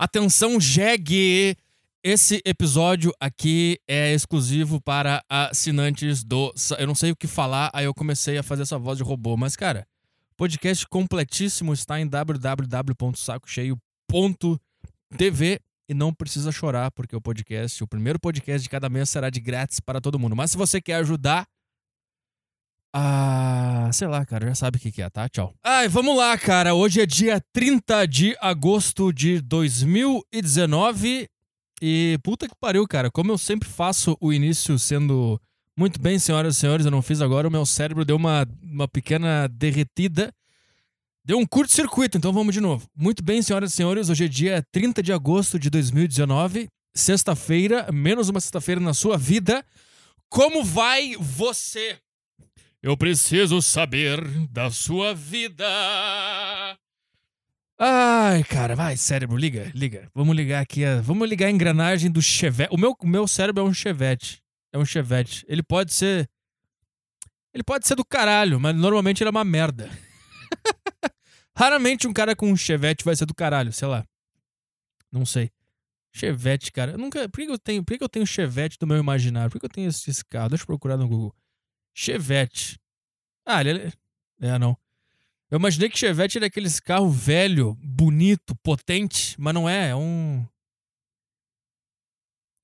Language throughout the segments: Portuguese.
Atenção, jegue! Esse episódio aqui é exclusivo para assinantes do. Eu não sei o que falar, aí eu comecei a fazer essa voz de robô. Mas, cara, podcast completíssimo está em www.sacocheio.tv e não precisa chorar, porque o podcast, o primeiro podcast de cada mês será de grátis para todo mundo. Mas se você quer ajudar, ah, sei lá, cara, já sabe o que, que é, tá? Tchau. Ai, vamos lá, cara. Hoje é dia 30 de agosto de 2019. E puta que pariu, cara. Como eu sempre faço o início sendo muito bem, senhoras e senhores, eu não fiz agora, o meu cérebro deu uma, uma pequena derretida. Deu um curto-circuito, então vamos de novo. Muito bem, senhoras e senhores, hoje é dia 30 de agosto de 2019, sexta-feira, menos uma sexta-feira na sua vida. Como vai você? Eu preciso saber da sua vida. Ai, cara, vai, cérebro, liga, liga. Vamos ligar aqui, a, vamos ligar a engrenagem do Chevette. O meu, meu cérebro é um Chevette. É um Chevette. Ele pode ser. Ele pode ser do caralho, mas normalmente ele é uma merda. Raramente um cara com um Chevette vai ser do caralho, sei lá. Não sei. Chevette, cara. Eu nunca. Por que eu tenho, por que eu tenho Chevette do meu imaginário? Por que eu tenho esse carro? Deixa eu procurar no Google. Chevette. Ah, ele é. É, não. Eu imaginei que Chevette era aqueles carro velho, bonito, potente, mas não é, é um.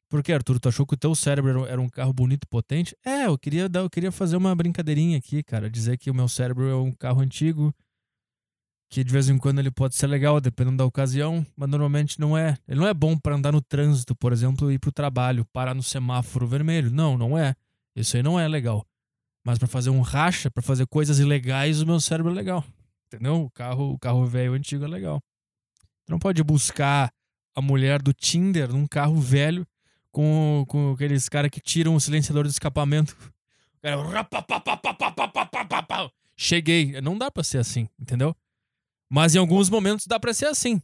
Por que, Arthur? Tu achou que o teu cérebro era um carro bonito e potente? É, eu queria, dar, eu queria fazer uma brincadeirinha aqui, cara. Dizer que o meu cérebro é um carro antigo, que de vez em quando ele pode ser legal, dependendo da ocasião, mas normalmente não é. Ele não é bom para andar no trânsito, por exemplo, ir pro trabalho, parar no semáforo vermelho. Não, não é. Isso aí não é legal. Mas para fazer um racha, para fazer coisas ilegais, o meu cérebro é legal. Entendeu? O carro, o carro velho antigo é legal. Tu não pode buscar a mulher do Tinder num carro velho com, com aqueles caras que tiram o silenciador do escapamento. Cheguei. Não dá pra ser assim, entendeu? Mas em alguns momentos dá pra ser assim.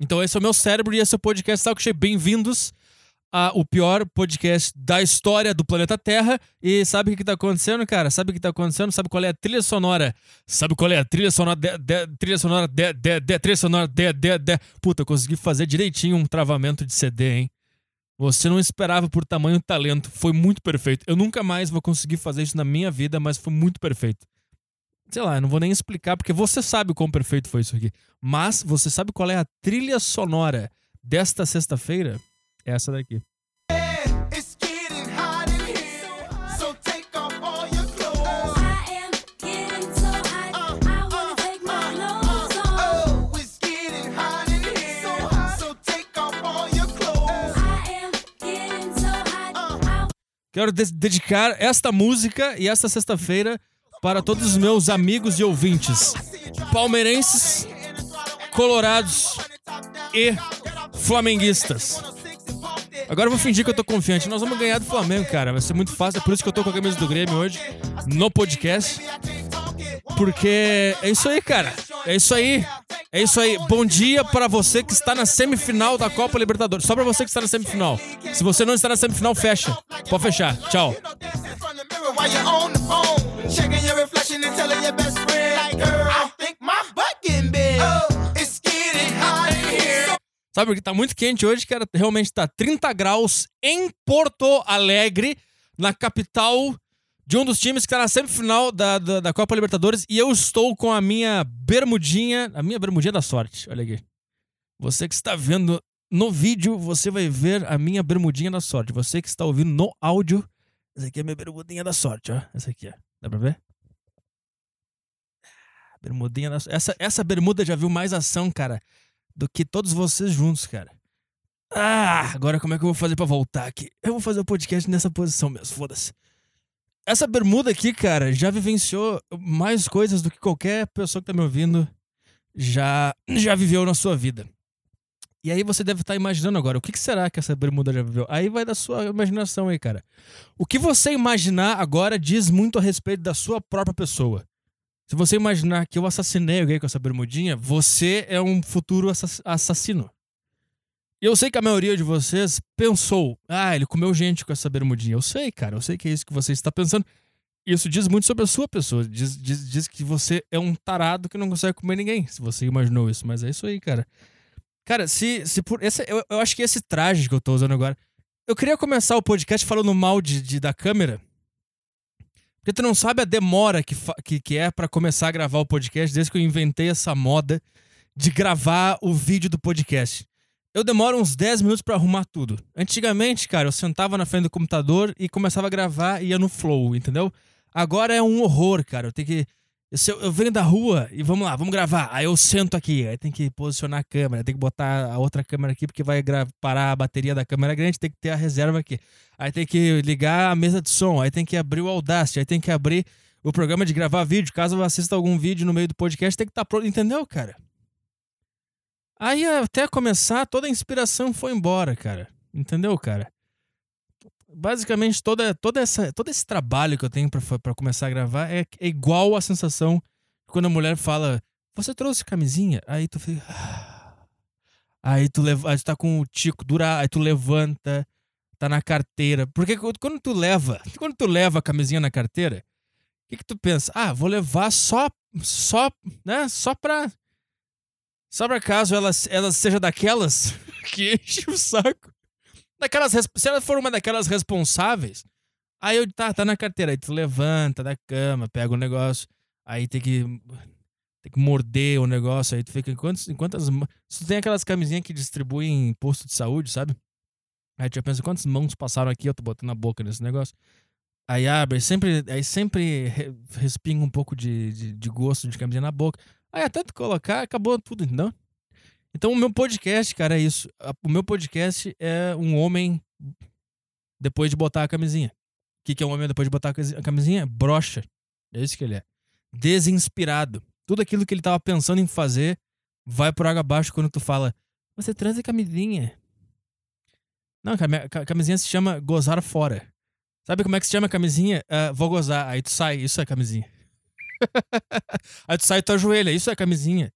Então esse é o meu cérebro e esse é o podcast Talk Show. Bem-vindos a, o pior podcast da história do planeta Terra. E sabe o que, que tá acontecendo, cara? Sabe o que tá acontecendo? Sabe qual é a trilha sonora? Sabe qual é a trilha sonora? De, de, trilha sonora de, de, de, trilha sonora de, de, de. Puta, eu consegui fazer direitinho um travamento de CD, hein? Você não esperava por tamanho talento. Foi muito perfeito. Eu nunca mais vou conseguir fazer isso na minha vida, mas foi muito perfeito. Sei lá, eu não vou nem explicar, porque você sabe o quão perfeito foi isso aqui. Mas você sabe qual é a trilha sonora desta sexta-feira? Essa daqui. Quero de dedicar esta música e esta sexta-feira para todos os meus amigos e ouvintes. Palmeirenses, colorados e flamenguistas. Agora eu vou fingir que eu tô confiante. Nós vamos ganhar do Flamengo, cara. Vai ser muito fácil. É por isso que eu tô com a camisa do Grêmio hoje, no podcast. Porque é isso aí, cara. É isso aí. É isso aí. Bom dia para você que está na semifinal da Copa Libertadores. Só para você que está na semifinal. Se você não está na semifinal, fecha. Pode fechar. Tchau. Sabe, porque tá muito quente hoje, que era, realmente tá 30 graus em Porto Alegre, na capital de um dos times que tá na semifinal da, da, da Copa Libertadores, e eu estou com a minha bermudinha, a minha bermudinha da sorte, olha aqui. Você que está vendo no vídeo, você vai ver a minha bermudinha da sorte. Você que está ouvindo no áudio, essa aqui é a minha bermudinha da sorte, ó. Essa aqui, ó. Dá pra ver? Bermudinha da sorte. Essa, essa bermuda já viu mais ação, cara do que todos vocês juntos, cara. Ah, agora como é que eu vou fazer para voltar aqui? Eu vou fazer o podcast nessa posição mesmo, foda-se. Essa bermuda aqui, cara, já vivenciou mais coisas do que qualquer pessoa que tá me ouvindo já, já viveu na sua vida. E aí você deve estar tá imaginando agora, o que, que será que essa bermuda já viveu? Aí vai da sua imaginação aí, cara. O que você imaginar agora diz muito a respeito da sua própria pessoa. Se você imaginar que eu assassinei alguém com essa bermudinha, você é um futuro assassino. Eu sei que a maioria de vocês pensou, ah, ele comeu gente com essa bermudinha. Eu sei, cara, eu sei que é isso que você está pensando. Isso diz muito sobre a sua pessoa. Diz, diz, diz que você é um tarado que não consegue comer ninguém, se você imaginou isso. Mas é isso aí, cara. Cara, se, se por. Esse, eu, eu acho que esse traje que eu tô usando agora. Eu queria começar o podcast falando mal de, de da câmera. Porque tu não sabe a demora que, que, que é para começar a gravar o podcast desde que eu inventei essa moda de gravar o vídeo do podcast. Eu demoro uns 10 minutos para arrumar tudo. Antigamente, cara, eu sentava na frente do computador e começava a gravar e ia no flow, entendeu? Agora é um horror, cara. Eu tenho que. Eu, eu venho da rua e vamos lá, vamos gravar. Aí eu sento aqui, aí tem que posicionar a câmera, tem que botar a outra câmera aqui porque vai parar a bateria da câmera grande, tem que ter a reserva aqui. Aí tem que ligar a mesa de som, aí tem que abrir o Audacity, aí tem que abrir o programa de gravar vídeo. Caso eu assista algum vídeo no meio do podcast, tem que estar tá pronto, entendeu, cara? Aí até começar, toda a inspiração foi embora, cara. Entendeu, cara? Basicamente, toda, toda essa, todo esse trabalho que eu tenho para começar a gravar é, é, igual a sensação quando a mulher fala: Você trouxe camisinha? Aí tu fica. Aí tu, leva, aí tu tá com o tico dura, aí tu levanta, tá na carteira. Porque quando tu leva, quando tu leva a camisinha na carteira, o que, que tu pensa? Ah, vou levar só, só, né? Só pra só por acaso ela, ela seja daquelas que enche o saco. Daquelas, se ela for uma daquelas responsáveis, aí eu tá, tá na carteira, aí tu levanta da cama, pega o negócio, aí tem que tem que morder o negócio, aí tu fica enquanto quantas se tu tem aquelas camisinhas que distribuem em posto de saúde, sabe? Aí tu já pensa quantas mãos passaram aqui, eu tô botando na boca nesse negócio. Aí abre, sempre, aí sempre respinga um pouco de, de, de gosto de camisinha na boca. Aí até tu colocar, acabou tudo, entendeu? Então o meu podcast, cara, é isso. O meu podcast é um homem depois de botar a camisinha. O que, que é um homem depois de botar a camisinha? Brocha. É isso que ele é. Desinspirado. Tudo aquilo que ele tava pensando em fazer vai por água abaixo quando tu fala, você transa camisinha. Não, a camisinha se chama gozar fora. Sabe como é que se chama a camisinha? Uh, vou gozar. Aí tu sai, isso é camisinha. Aí tu sai tua joelha, isso é camisinha.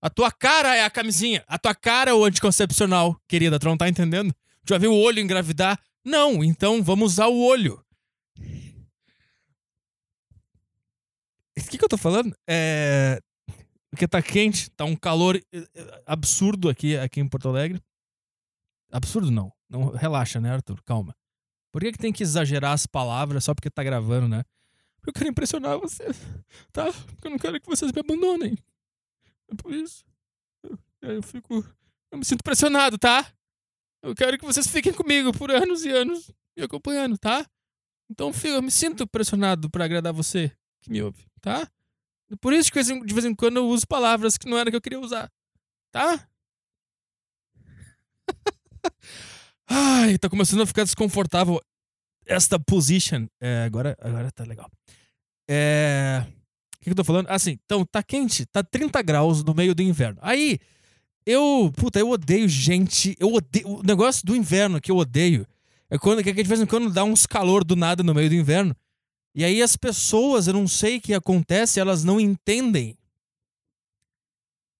A tua cara é a camisinha. A tua cara é o anticoncepcional, querida. Tu não tá entendendo? Tu já viu o olho engravidar? Não, então vamos usar o olho. O que, que eu tô falando? É. Porque tá quente, tá um calor eh, eh, absurdo aqui, aqui em Porto Alegre. Absurdo não. não relaxa, né, Arthur? Calma. Por que, que tem que exagerar as palavras só porque tá gravando, né? Eu quero impressionar vocês, tá? Porque eu não quero que vocês me abandonem. É por isso. Eu, eu fico. Eu me sinto pressionado, tá? Eu quero que vocês fiquem comigo por anos e anos me acompanhando, tá? Então eu me sinto pressionado para agradar você que me ouve, tá? Por isso que de vez em quando eu uso palavras que não era que eu queria usar, tá? Ai, tá começando a ficar desconfortável esta position. É, agora, agora tá legal. É. O que, eu tô falando? Assim, então, tá quente, tá 30 graus no meio do inverno. Aí, eu. Puta, eu odeio gente. Eu odeio. O negócio do inverno que eu odeio é quando que de vez em quando dá uns calor do nada no meio do inverno. E aí as pessoas, eu não sei o que acontece, elas não entendem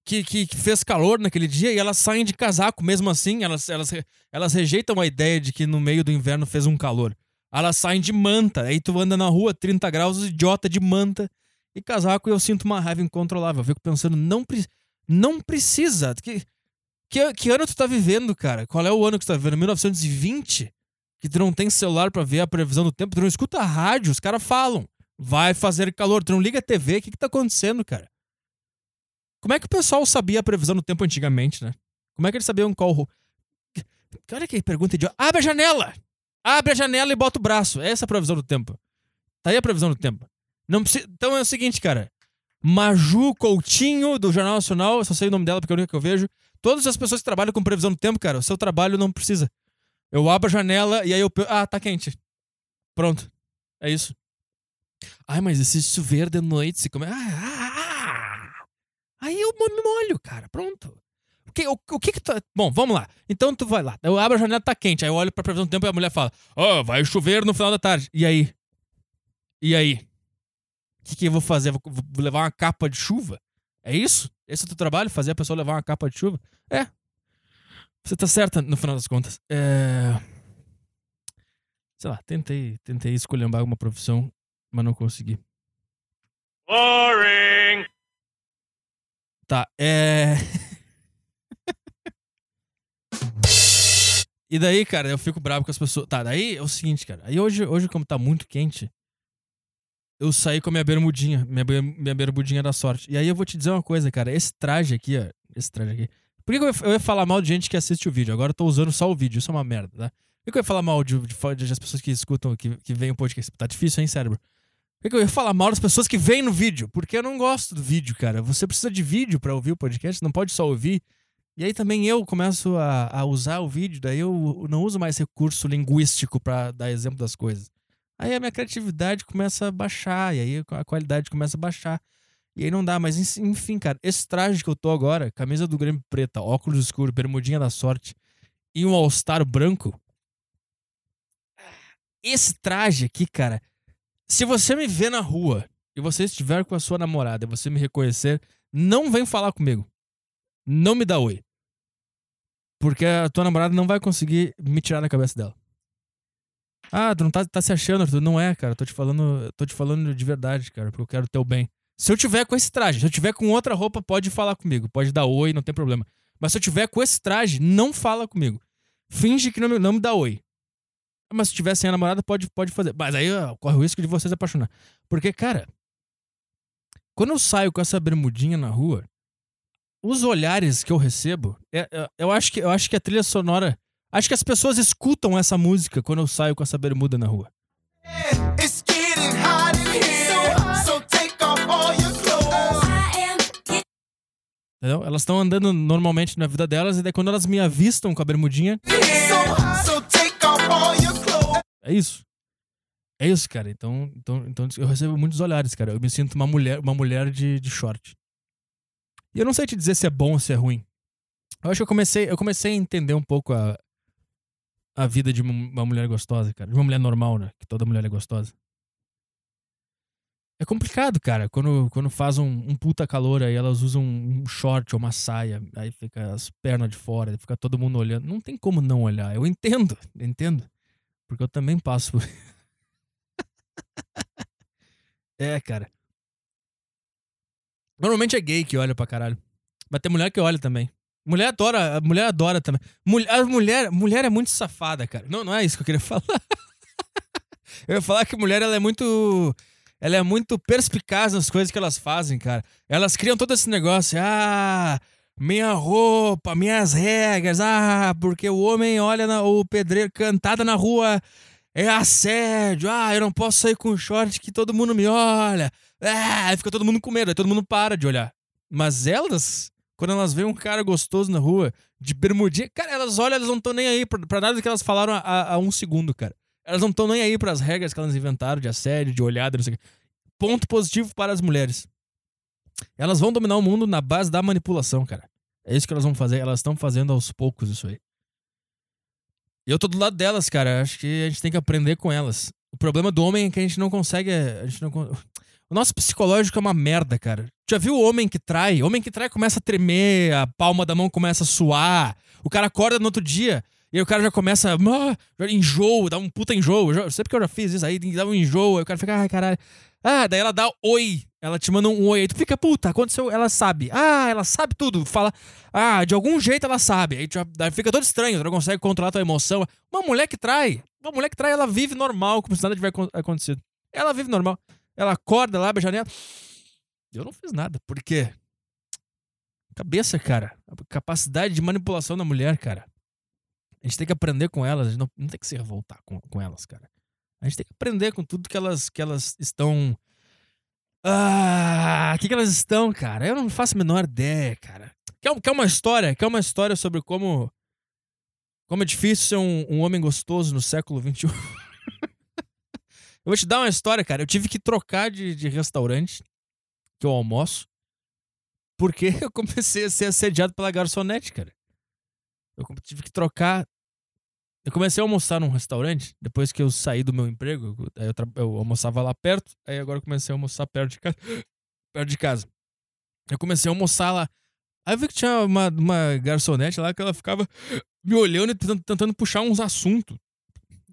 que, que, que, fez calor naquele dia e elas saem de casaco mesmo assim. Elas, elas, elas rejeitam a ideia de que no meio do inverno fez um calor. Elas saem de manta. Aí tu anda na rua, 30 graus, idiota de manta e casaco, eu sinto uma raiva incontrolável. Eu fico pensando, não, pre não precisa. Que, que, que, ano tu tá vivendo, cara? Qual é o ano que tu tá vivendo? 1920? Que tu não tem celular para ver a previsão do tempo, tu não escuta a rádio, os caras falam. Vai fazer calor, tu não liga a TV, o que que tá acontecendo, cara? Como é que o pessoal sabia a previsão do tempo antigamente, né? Como é que eles sabiam qual. Olha que pergunta idiota. Abre a janela! Abre a janela e bota o braço. Essa é a previsão do tempo. Tá aí a previsão do tempo. Não precisa... Então é o seguinte, cara. Maju Coutinho, do Jornal Nacional, só sei o nome dela porque é a única que eu vejo. Todas as pessoas que trabalham com previsão do tempo, cara, o seu trabalho não precisa. Eu abro a janela e aí eu. Ah, tá quente. Pronto. É isso. Ai, mas esse chover de noite se come. Ah, ah, ah. Aí eu me molho, cara. Pronto. O que, o, o que que tu... Bom, vamos lá. Então tu vai lá. Eu abro a janela, tá quente. Aí eu olho pra previsão do tempo e a mulher fala: Ó, oh, vai chover no final da tarde. E aí? E aí? O que, que eu vou fazer? Vou, vou levar uma capa de chuva? É isso? Esse é o teu trabalho? Fazer a pessoa levar uma capa de chuva? É. Você tá certa no final das contas. É. Sei lá, tentei, tentei escolher alguma profissão mas não consegui. Boring. Tá, é. e daí, cara, eu fico bravo com as pessoas. Tá, daí é o seguinte, cara. Aí hoje, hoje como tá muito quente, eu saí com a minha bermudinha, minha, minha bermudinha da sorte. E aí eu vou te dizer uma coisa, cara. Esse traje aqui, ó. Esse traje aqui. Por que, que eu, ia, falar mal de gente que assiste o vídeo? Agora eu tô usando só o vídeo. Isso é uma merda, tá? Por que, que eu ia falar mal de, de, de, das pessoas que escutam, que, que veem o podcast? Tá difícil, hein, cérebro? Por que, que eu ia falar mal das pessoas que veem no vídeo? Porque eu não gosto do vídeo, cara. Você precisa de vídeo pra ouvir o podcast, não pode só ouvir. E aí também eu começo a, a usar o vídeo, daí eu não uso mais recurso linguístico pra dar exemplo das coisas. Aí a minha criatividade começa a baixar, e aí a qualidade começa a baixar. E aí não dá, mas en- enfim, cara, esse traje que eu tô agora, camisa do Grêmio preta, óculos escuros, bermudinha da sorte e um all-star branco. Esse traje aqui, cara, se você me ver na rua e você estiver com a sua namorada e você me reconhecer, não vem falar comigo. Não me dá oi. Porque a tua namorada não vai conseguir me tirar da cabeça dela. Ah, tu não tá, tá se achando, Arthur. Não é, cara. Tô te falando, tô te falando de verdade, cara, porque eu quero o teu bem. Se eu tiver com esse traje, se eu tiver com outra roupa, pode falar comigo, pode dar oi, não tem problema. Mas se eu tiver com esse traje, não fala comigo. Finge que não me, não me dá oi. Mas se tiver sem a namorada, pode, pode fazer. Mas aí ó, corre o risco de você se apaixonar. Porque, cara, quando eu saio com essa bermudinha na rua, os olhares que eu recebo, é- é- eu, acho que, eu acho que a trilha sonora. Acho que as pessoas escutam essa música quando eu saio com essa bermuda na rua. It's getting hot in here, so, take off all your clothes. Entendeu? Elas estão andando normalmente na vida delas, e daí quando elas me avistam com a bermudinha, é isso. É isso, cara. Então, então, então eu recebo muitos olhares, cara. Eu me sinto uma mulher, uma mulher de, de short. E eu não sei te dizer se é bom ou se é ruim. Eu acho que eu comecei, eu comecei a entender um pouco a, a vida de uma, mulher gostosa, cara. De uma mulher normal, né? Que toda mulher é gostosa. É complicado, cara. Quando, quando faz um, um puta calor aí, elas usam um short ou uma saia, aí fica as pernas de fora, fica todo mundo olhando. Não tem como não olhar. Eu entendo, eu entendo. Porque eu também passo por. é, cara. Normalmente é gay que olha pra caralho. Mas tem mulher que olha também. Mulher adora, mulher adora também. Mulher, a mulher, mulher é muito safada, cara. Não, não é isso que eu queria falar. eu ia falar que mulher ela é muito ela é muito perspicaz nas coisas que elas fazem, cara. Elas criam todo esse negócio, ah, minha roupa, minhas regras, ah, porque o homem olha na, o pedreiro cantada na rua é assédio, ah, eu não posso sair com short que todo mundo me olha. Ah, aí fica todo mundo com medo, aí todo mundo para de olhar. Mas elas, quando elas veem um cara gostoso na rua, de bermudinha, cara, elas olham, elas não estão nem aí pra, nada do que elas falaram há, há um segundo, cara. Elas não estão nem aí pras regras que elas inventaram de assédio, de olhada, não sei o quê. Ponto positivo para as mulheres. Elas vão dominar o mundo na base da manipulação, cara. É isso que elas vão fazer. Elas estão fazendo aos poucos isso aí. E eu tô do lado delas, cara. Acho que a gente tem que aprender com elas. O problema do homem é que a gente não consegue. A gente não, o nosso psicológico é uma merda, cara. Já viu o homem que trai? O homem que trai começa a tremer, a palma da mão começa a suar. O cara acorda no outro dia e aí o cara já começa. "Ah", já enjoo, dá um puta enjoo. Eu já- Sempre que eu já fiz isso aí, dá um enjoo. Aí o cara fica, ai caralho. Ah, daí ela dá oi. Ela te manda um oi. Aí tu fica, puta, aconteceu. Ela sabe. Ah, ela sabe tudo. Fala. Ah, de algum jeito ela sabe. Aí tu fica todo estranho. Tu não consegue controlar tua emoção. Uma mulher que trai. Uma mulher que trai, ela vive normal, como se nada tivesse acon- acontecido. Ela vive normal. Ela acorda lá, abre a janela. Eu não fiz nada. Por quê? Cabeça, cara. A capacidade de manipulação da mulher, cara. A gente tem que aprender com elas. A gente não, não tem que se revoltar com, com elas, cara. A gente tem que aprender com tudo que elas, que elas estão. Ah, o que, que elas estão, cara? Eu não faço a menor ideia, cara. Quer, quer uma história? Quer uma história sobre como. Como é difícil ser um, um homem gostoso no século XXI? eu vou te dar uma história, cara. Eu tive que trocar de, de restaurante que eu almoço porque eu comecei a ser assediado pela garçonete, cara. Eu tive que trocar. Eu comecei a almoçar num restaurante depois que eu saí do meu emprego. eu- Eu, almoçava lá perto, aí agora eu comecei a almoçar perto de casa. perto de casa. Eu comecei a almoçar lá. Aí eu vi que tinha uma, uma garçonete lá que ela ficava me olhando e tentando puxar uns assuntos.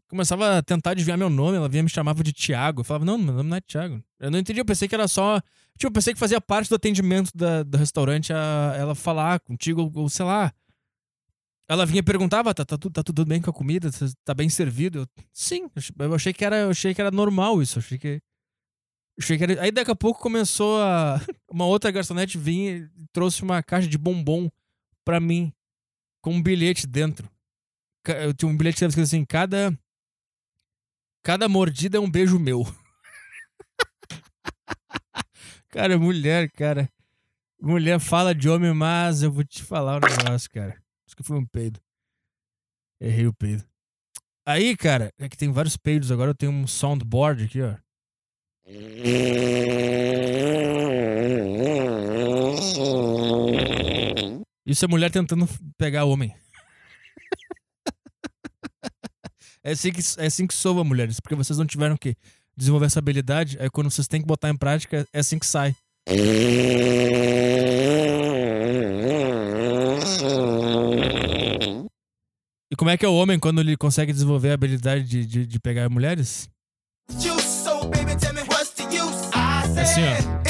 Começava a tentar adivinhar meu nome, ela vinha me chamava de Thiago. Eu falava, não, meu nome não é Thiago. Eu não entendi, eu pensei que era só. Tipo, eu pensei que fazia parte do atendimento da- do restaurante a, ela falar contigo, ou, sei lá. Ela vinha e perguntava, tá, tá, tá tudo bem com a comida? Tá, tá bem servido? Eu, Sim, eu ach- eu achei que era, eu achei que era normal isso. Achei que. Achei que. Aí daqui a pouco começou a. Uma outra garçonete vinha e trouxe uma caixa de bombom pra mim. Com um bilhete dentro. Eu tinha um bilhete escrito assim: cada. Cada mordida é um beijo meu. cara, mulher, cara. Mulher fala de homem, mas eu vou te falar um negócio, cara. Isso que foi um peido. Errei o peido. Aí, cara, é que tem vários peidos agora. Eu tenho um soundboard aqui, ó. Isso é mulher tentando pegar homem. É assim que, é assim que soa, mulheres. Porque vocês não tiveram que desenvolver essa habilidade. Aí quando vocês têm que botar em prática, é assim que sai. E como é que é o homem quando ele consegue desenvolver a habilidade de, de, de pegar mulheres? É assim, ó.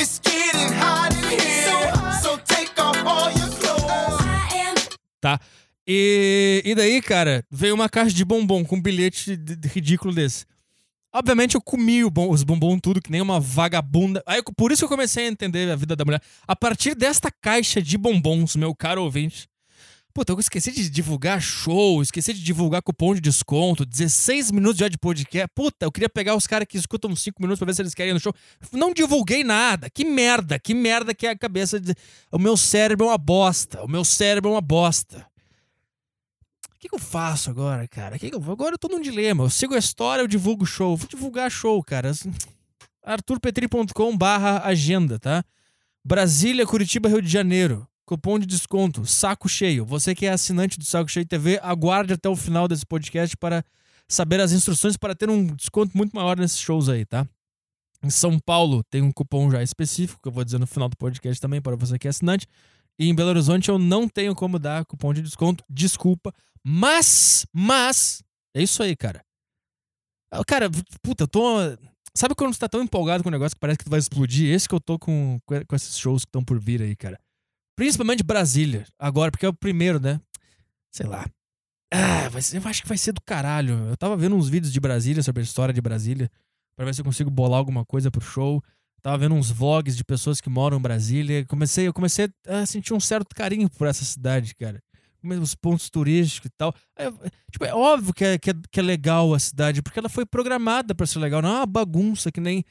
Tá? E, daí, cara, veio uma caixa de bombom com um bilhete de- de ridículo desse. Obviamente eu comi bom- os bombom tudo, que nem uma vagabunda. Aí, por isso que eu comecei a entender a vida da mulher. A partir desta caixa de bombons, meu caro ouvinte. Puta, eu esqueci de divulgar show, esqueci de divulgar cupom de desconto, 16 minutos já de podcast. Puta, eu queria pegar os caras que escutam 5 minutos pra ver se eles querem ir no show. Não divulguei nada. Que merda, que merda que é a cabeça de... O meu cérebro é uma bosta. O meu cérebro é uma bosta. Que, que eu faço agora, cara? Que que eu- Agora eu tô num dilema. Eu sigo a história, eu divulgo o show. Vou divulgar show, cara. arturpetri.com barra agenda, tá? Brasília, Curitiba, Rio de Janeiro. Cupom de desconto, saco cheio. Você que é assinante do Saco Cheio TV, aguarde até o final desse podcast para saber as instruções para ter um desconto muito maior nesses shows aí, tá? Em São Paulo tem um cupom já específico, que eu vou dizer no final do podcast também, para você que é assinante. E em Belo Horizonte eu não tenho como dar cupom de desconto, desculpa. Mas, mas, é isso aí, cara. Ah, Cara, puta, eu tô. Sabe quando você tá tão empolgado com o negócio que parece que tu vai explodir? Esse que eu tô com, com esses shows que estão por vir aí, cara. Principalmente Brasília, agora, porque é o primeiro, né? Sei lá. Ah, vai ser- eu acho que vai ser do caralho. Eu tava vendo uns vídeos de Brasília, sobre a história de Brasília, pra ver se eu consigo bolar alguma coisa pro show. Tava vendo uns vlogs de pessoas que moram em Brasília. Comecei, eu comecei a sentir um certo carinho por essa cidade, cara. Os pontos turísticos e tal. É, tipo, é óbvio que é, que, é, que é legal a cidade, porque ela foi programada pra ser legal. Não é uma bagunça que nem.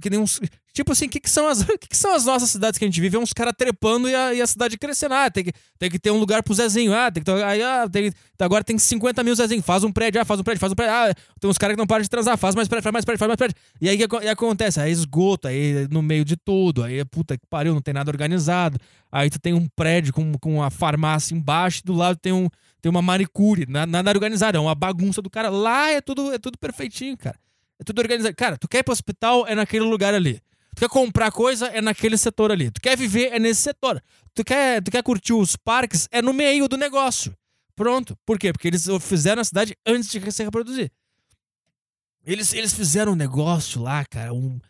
Que nem uns. Tipo assim, o que, que, são as, que, que são as nossas cidades que a gente vive? É uns caras trepando e a, e a cidade crescendo. Ah, tem que, tem que ter um lugar pro Zezinho. Ah, tem que ah, tem, agora tem 50 mil Zezinho. Faz um prédio, ah, faz um prédio, faz um prédio. Ah, tem uns caras que não param de transar. Faz mais prédio, faz mais prédio, faz mais prédio. E aí que aco- acontece? Aí esgoto, aí no meio de tudo. Aí, puta que pariu, não tem nada organizado. Aí tu tem um prédio com, com uma farmácia embaixo e do lado tem, um, tem uma manicure. na- Nada organizado, é uma bagunça do cara. Lá é tudo, é tudo perfeitinho, cara. É tudo organizado. Cara, tu quer ir pro hospital, é naquele lugar ali. Tu quer comprar coisa, é naquele setor ali. Tu quer viver, é nesse setor. Tu quer, tu quer curtir os parques, é no meio do negócio. Pronto. Por quê? Porque eles fizeram a cidade antes de se reproduzir. Eles, eles fizeram um negócio lá, cara. Um,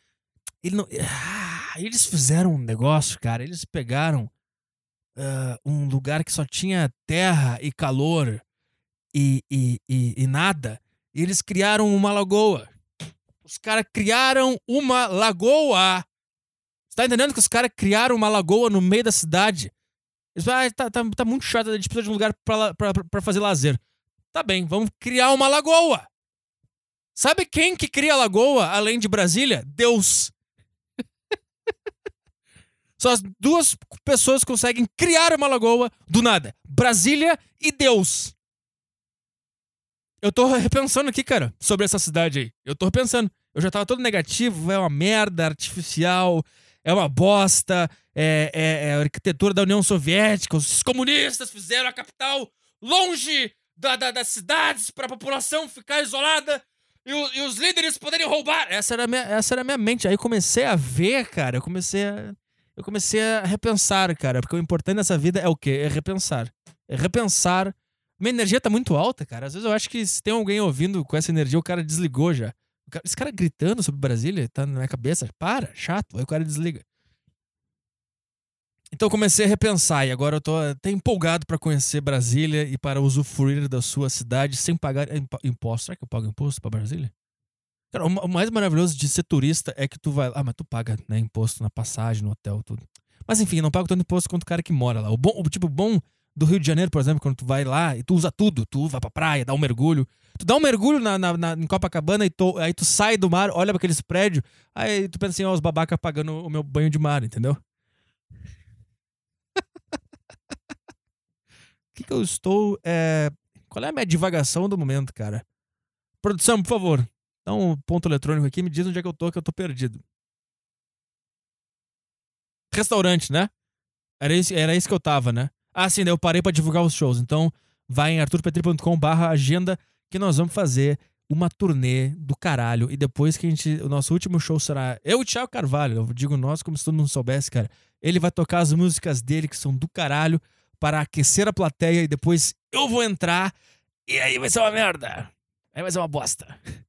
ele não, ah, eles fizeram um negócio, cara. Eles pegaram ah, um lugar que só tinha terra e calor e, e, e, e nada. E eles criaram uma lagoa. Os caras criaram uma lagoa. Você tá entendendo que os caras criaram uma lagoa no meio da cidade? Eles falam, ah, tá, tá, tá muito chato, a gente precisa de um lugar pra, pra, pra- fazer lazer. Tá bem, vamos criar uma lagoa. Sabe quem que cria lagoa além de Brasília? Deus. Só as duas pessoas conseguem criar uma lagoa do nada: Brasília e Deus. Eu tô repensando aqui, cara, sobre essa cidade aí. Eu tô repensando. Eu já tava todo negativo, é uma merda artificial, é uma bosta, é, é- é a arquitetura da União Soviética, os comunistas fizeram a capital longe da- da- das cidades para a população ficar isolada e, o- e os líderes poderem roubar. Essa era, a minha, essa era a minha mente. Aí comecei a ver, cara, eu comecei a, eu comecei a repensar, cara, porque o importante nessa vida é o quê? É repensar. É repensar Minha energia tá muito alta, cara. Às vezes eu acho que se tem alguém ouvindo com essa energia, o cara desligou já. Esse cara gritando sobre Brasília tá na minha cabeça. Para, chato. Aí o cara desliga. Então comecei a repensar e agora eu tô até empolgado pra conhecer Brasília e para usufruir da sua cidade sem pagar impo- imposto. Será que eu pago imposto pra Brasília? Cara, o ma- o mais maravilhoso de ser turista é que tu vai. Ah, mas tu paga né, imposto na passagem, no hotel, tudo. Mas enfim, não paga tanto imposto quanto o cara que mora lá. O bom, o tipo bom do Rio de Janeiro, por exemplo, quando tu vai lá e tu usa tudo, tu vai pra praia, dá um mergulho. Tu dá um mergulho na, na, na- em Copacabana e tu- aí tu sai do mar, olha pra aqueles prédios, aí tu pensa assim, ó, os babaca pagando o meu banho de mar, entendeu? O que, que eu estou. é, Qual é a minha divagação do momento, cara? Produção, por favor, dá um ponto eletrônico aqui me diz onde é que eu tô, que eu tô perdido. Restaurante, né? Era isso, era isso que eu tava, né? Ah, sim, eu parei pra divulgar os shows. Então, vai em arturpetri.com barra agenda que nós vamos fazer uma turnê do caralho. E depois que a gente. O nosso último show será eu e o Thiago Carvalho. Eu digo nós como se todo mundo soubesse, cara. Ele vai tocar as músicas dele, que são do caralho, para aquecer a plateia. E depois eu vou entrar. E aí vai ser uma merda. Aí vai ser uma bosta.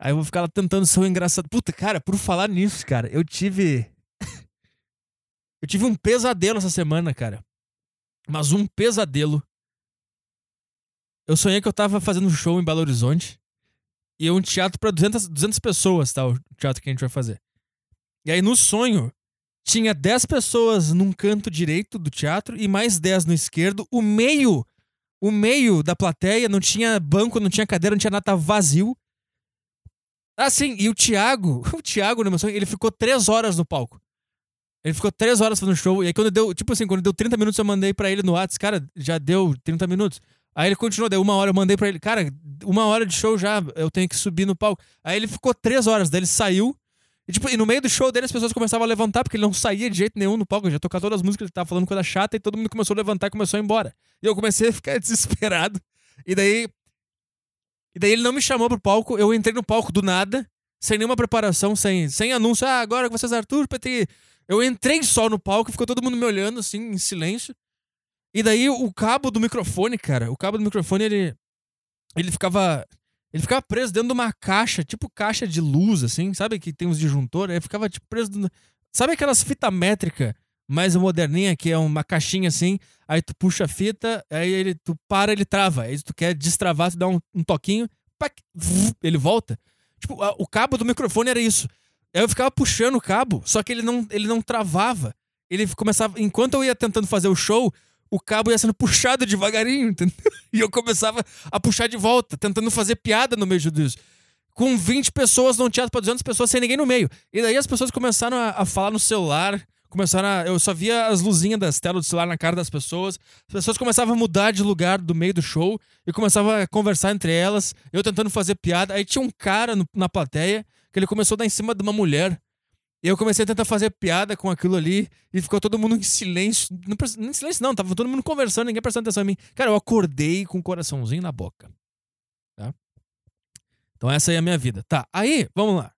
Aí eu vou ficar lá tentando ser um engraçado. Puta, cara, por falar nisso, cara, eu tive. eu tive um pesadelo essa semana, cara. Mas um pesadelo. Eu sonhei que eu tava fazendo um show em Belo Horizonte. E é um teatro pra 200, 200 pessoas, tá? O teatro que a gente vai fazer. E aí no sonho, tinha 10 pessoas num canto direito do teatro e mais 10 no esquerdo. O meio, o meio da plateia não tinha banco, não tinha cadeira, não tinha nada, tava vazio. Ah, sim, e o Thiago, o Thiago no meu sonho, ele ficou 3 horas no palco. Ele ficou 3 horas fazendo show. E aí quando deu, tipo assim, quando deu 30 minutos eu mandei pra ele no WhatsApp, cara, já deu 30 minutos. Aí ele continuou, deu uma hora, eu mandei pra ele, cara, uma hora de show já, eu tenho que subir no palco. Aí ele ficou 3 horas, daí ele saiu. E, tipo, e no meio do show dele as pessoas começavam a levantar, porque ele não saía de jeito nenhum no palco. Já tocava todas as músicas, ele tava falando coisa chata e todo mundo começou a levantar e começou a ir embora. E eu comecei a ficar desesperado. E daí. E daí ele não me chamou pro palco, eu entrei no palco do nada, sem nenhuma preparação, sem, sem anúncio. Ah, agora com vocês, Arthur, PT. Eu entrei só no palco, ficou todo mundo me olhando, assim, em silêncio. E daí o cabo do microfone, cara, o cabo do microfone, ele. Ele ficava. Ele ficava preso dentro de uma caixa, tipo caixa de luz, assim, sabe? Que tem uns disjuntores. Ele ficava tipo preso. dentro- Sabe aquelas fita métrica mais moderninha, que é uma caixinha assim, aí tu puxa a fita, aí ele, tu para, ele trava. Aí tu quer destravar, tu dá um, um toquinho, pac, ele volta. Tipo, a- o cabo do microfone era isso. Aí eu ficava puxando o cabo, só que ele não, ele não travava. Ele começava. Enquanto eu ia tentando fazer o show, o cabo ia sendo puxado devagarinho, entendeu? E eu começava a puxar de volta, tentando fazer piada no meio disso. Com 20 pessoas num teatro pra 200 pessoas sem ninguém no meio. E daí as pessoas começaram a, a falar no celular, começaram a, Eu só via as luzinhas das telas do celular na cara das pessoas. As pessoas começavam a mudar de lugar do meio do show e começavam a conversar entre elas. Eu tentando fazer piada. Aí tinha um cara no- na plateia que ele começou a dar em cima de uma mulher. E eu comecei a tentar fazer piada com aquilo ali e ficou todo mundo em silêncio. Não, em silêncio, não, tava todo mundo conversando, ninguém prestando atenção em mim. Cara, eu acordei com o coraçãozinho na boca. Tá? Então essa aí é a minha vida. Tá, aí, vamos lá.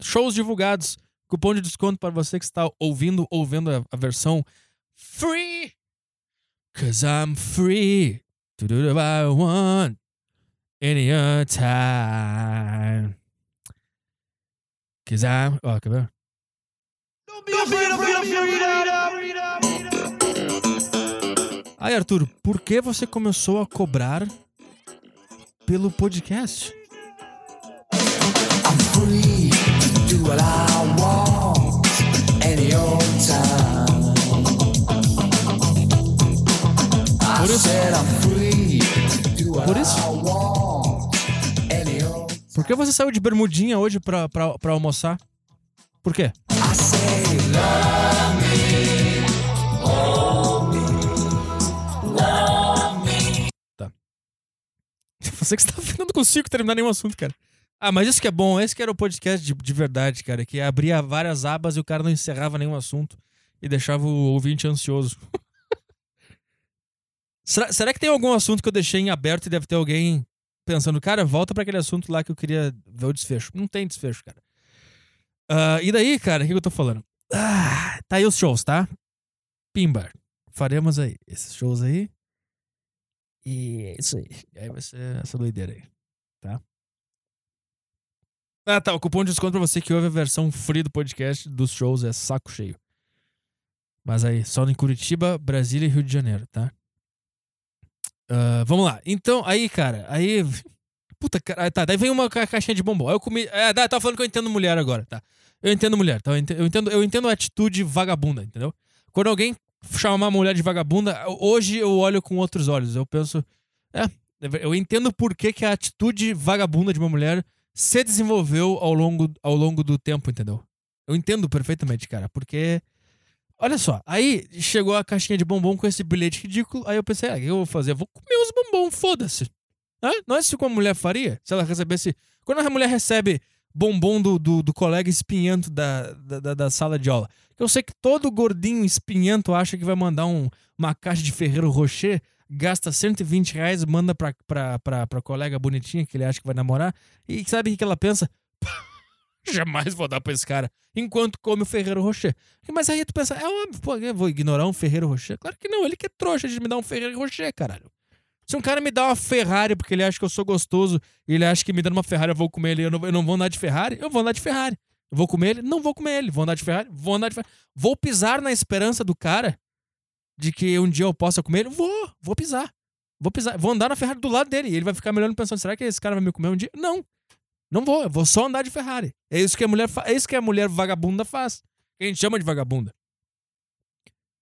Shows divulgados. Cupom de desconto para você que está ouvindo ou vendo a, a versão free. Cause I'm free to do what I want any other time. Cause I'm. Ó, quer ver? Aí, Arthur, por que você começou a cobrar pelo podcast? I'm free to do what I want any old time. Por isso- Por isso- Por que você saiu de bermudinha hoje pra, pra, pra almoçar? Por quê? Me. Você que está não consigo terminar nenhum assunto, cara. Ah, mas isso que é bom, esse que era o podcast de, de verdade, cara, que abria várias abas e o cara não encerrava nenhum assunto e deixava o ouvinte ansioso. será, será que tem algum assunto que eu deixei em aberto e deve ter alguém pensando, cara, volta pra aquele assunto lá que eu queria ver o desfecho? Não tem desfecho, cara. Ah, e daí, cara, o que, que eu tô falando? Ah, tá aí os shows, tá? Pimba. Faremos aí esses shows aí. E é isso aí. E aí vai ser essa doideira aí, tá? Ah, tá. O cupom de desconto pra você que ouve a versão free do podcast dos shows é saco cheio. Mas aí, só em Curitiba, Brasília e Rio de Janeiro, tá? Ah, vamos lá. Então, aí, cara, aí. Puta, cara, tá. Daí vem uma ca- caixinha de bombom. Aí eu comi. É, tá, tava falando que eu entendo mulher agora, tá? Eu entendo mulher, tá? Eu entendo, eu entendo, eu entendo a atitude vagabunda, entendeu? Quando alguém chama uma mulher de vagabunda, hoje eu olho com outros olhos. Eu penso. É, eu entendo por que, que a atitude vagabunda de uma mulher se desenvolveu ao longo, ao longo do tempo, entendeu? Eu entendo perfeitamente, cara, porque. Olha só, aí chegou a caixinha de bombom com esse bilhete ridículo, aí eu pensei, ah, o que eu vou fazer? Eu vou comer os bombom, foda-se. Hã? Não é isso que uma mulher faria? Se ela recebesse. Quando a mulher recebe bombom do, do, do colega espinhento da, da, da- sala de aula, eu sei que todo gordinho espinhento acha que vai mandar um, uma caixa de Ferreiro Rocher, gasta 120 reais, manda pra, pra, pra, pra colega bonitinha que ele acha que vai namorar, e sabe o que ela pensa? Jamais vou dar pra esse cara. Enquanto come o Ferreiro Rocher. Mas aí tu pensa, é óbvio, pô, eu vou ignorar um Ferreiro Rocher? Claro que não, ele que é trouxa de me dar um Ferreiro Rocher, caralho. Se um cara me dá uma Ferrari porque ele acha que eu sou gostoso e ele acha que me dando uma Ferrari eu vou comer ele, eu não, eu não vou andar de Ferrari, eu vou andar de Ferrari. Eu vou comer ele? Não vou comer ele. Vou andar de Ferrari? Vou andar de Ferrari. Vou pisar na esperança do cara de que um dia eu possa comer ele? Vou, vou pisar. Vou pisar, vou andar na Ferrari do lado dele. E ele vai ficar me olhando pensando: será que esse cara vai me comer um dia? Não. Não vou, eu vou só andar de Ferrari. É isso que a mulher, é isso que a mulher vagabunda faz. Que a gente chama de vagabunda.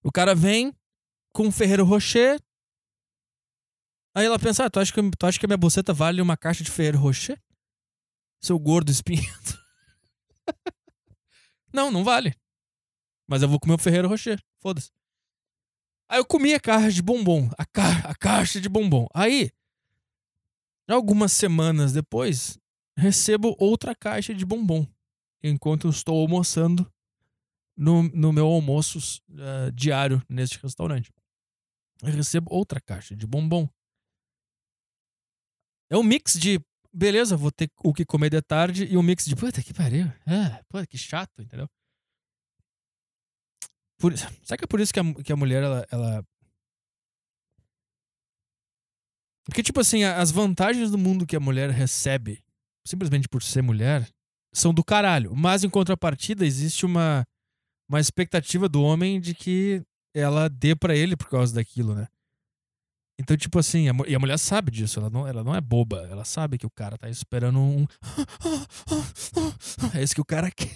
O cara vem com um Ferreiro Rocher. Aí ela pensa: ah, tu, acha que, tu acha que a minha buceta vale uma caixa de Ferreiro Rocher? Seu gordo espinhento. não, não vale. Mas eu vou comer o Ferreiro Rocher. Foda-se. Aí eu comi a caixa de bombom. A, ca a caixa de bombom. Aí, algumas semanas depois, recebo outra caixa de bombom. Enquanto estou almoçando no, no meu almoço eh, diário neste restaurante. Eu recebo outra caixa de bombom. É um mix de, beleza, vou ter o que comer de tarde, e um mix de, puta que pariu. Ah, puta que chato, entendeu? Por, será que é por isso que a, que a mulher, ela, ela. Porque, tipo assim, as vantagens do mundo que a mulher recebe, simplesmente por ser mulher, são do caralho. Mas, em contrapartida, existe uma, uma expectativa do homem de que ela dê pra ele por causa daquilo, né? Então, tipo assim, a, e a mulher sabe disso, ela não, ela não é boba. Ela sabe que o cara tá esperando um. É isso que o cara quer.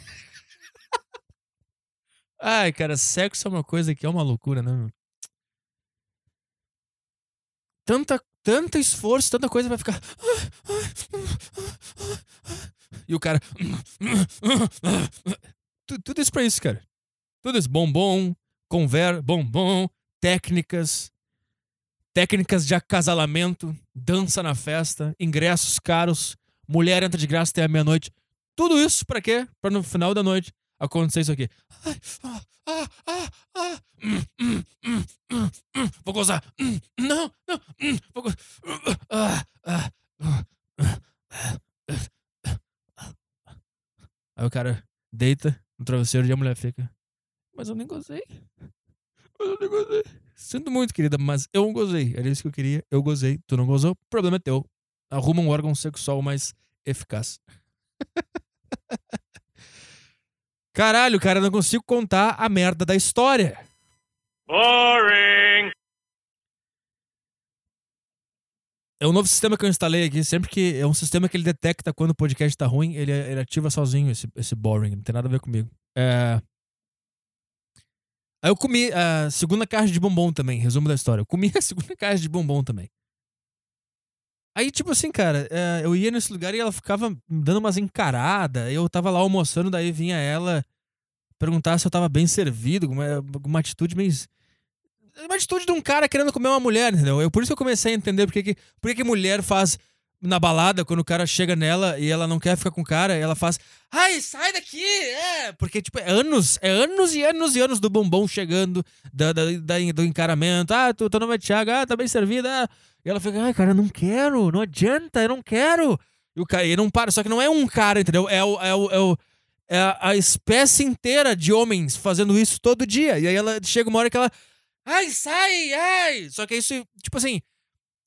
Ai, cara, sexo é uma coisa que é uma loucura, né? Tanta, tanto esforço, tanta coisa vai ficar. E o cara. Tu- Tudo isso pra isso, cara. Tudo isso. Bombom, conver, bombom, técnicas, técnicas de acasalamento, dança na festa, ingressos caros, mulher entra de graça até a meia-noite. Tudo isso pra quê? Pra no final da noite acontecer isso aqui. Ai, ah, ah, ah, ah, hum, hum, hum, hum, hum, vou gozar. Hum, não, não, hum, vou gozar. Ah, ah, ah. Aí o cara deita no travesseiro e a mulher fica. Mas eu nem gozei. Mas eu nem gozei. Sinto muito, querida, mas eu não gozei. Era isso que eu queria. Eu gozei. Tu não gozou? O problema é teu. Arruma um órgão sexual mais eficaz. Caralho, cara, eu não consigo contar a merda da história. Boring. É um novo sistema que eu instalei aqui. Sempre que. É um sistema que ele detecta quando o podcast tá ruim, ele, ele ativa sozinho esse, esse boring. Não tem nada a ver comigo. É. Aí eu comi a segunda caixa de bombom também. Resumo da história. Eu comi a segunda caixa de bombom também. Aí, tipo assim, cara, é, eu ia nesse lugar e ela ficava dando umas encaradas. Eu tava lá almoçando, daí vinha ela perguntar se eu tava bem servido, uma, uma atitude meio. Uma atitude de um cara querendo comer uma mulher, entendeu? Eu, por isso eu comecei a entender por que, que, por que, que mulher faz na balada, quando o cara chega nela e ela não quer ficar com o cara, ela faz. Ai, sai daqui! É! Porque, tipo, é anos, é anos e anos e anos do bombom chegando, da, da, da- do encaramento. Ah, tu, teu nome é Thiago, ah, tá bem servida. ah. E ela fica, ai, cara, não quero, não adianta, eu não quero. E o cara, ele não para, só que não é um cara, entendeu? É o. É o, é o é a espécie inteira de homens fazendo isso todo dia. E aí ela chega uma hora que ela. Ai, sai, ai! Só que isso, tipo assim,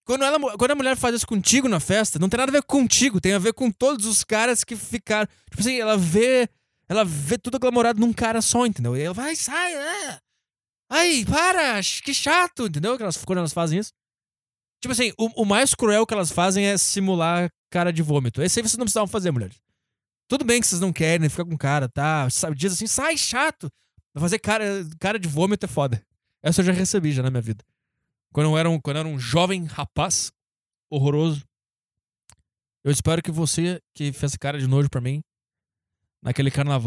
quando, ela, quando a mulher faz isso contigo na festa, não tem nada a ver contigo, tem a ver com todos os caras que ficaram. Tipo assim, ela vê. Ela vê tudo aglamorado num cara só, entendeu? E ela vai, sai, é. Ai, para, que chato, entendeu? Que elas, quando elas fazem isso. Tipo assim, o, o mais cruel que elas fazem é simular cara de vômito. Esse aí vocês não precisavam fazer, mulheres. Tudo bem que vocês não querem ficar com cara, tá? Diz assim, sai, chato. Fazer cara, cara de vômito é foda. Essa eu já recebi já na minha vida. Quando eu era um, quando eu era um jovem rapaz horroroso. Eu espero que você que fez cara de nojo pra mim naquele carnaval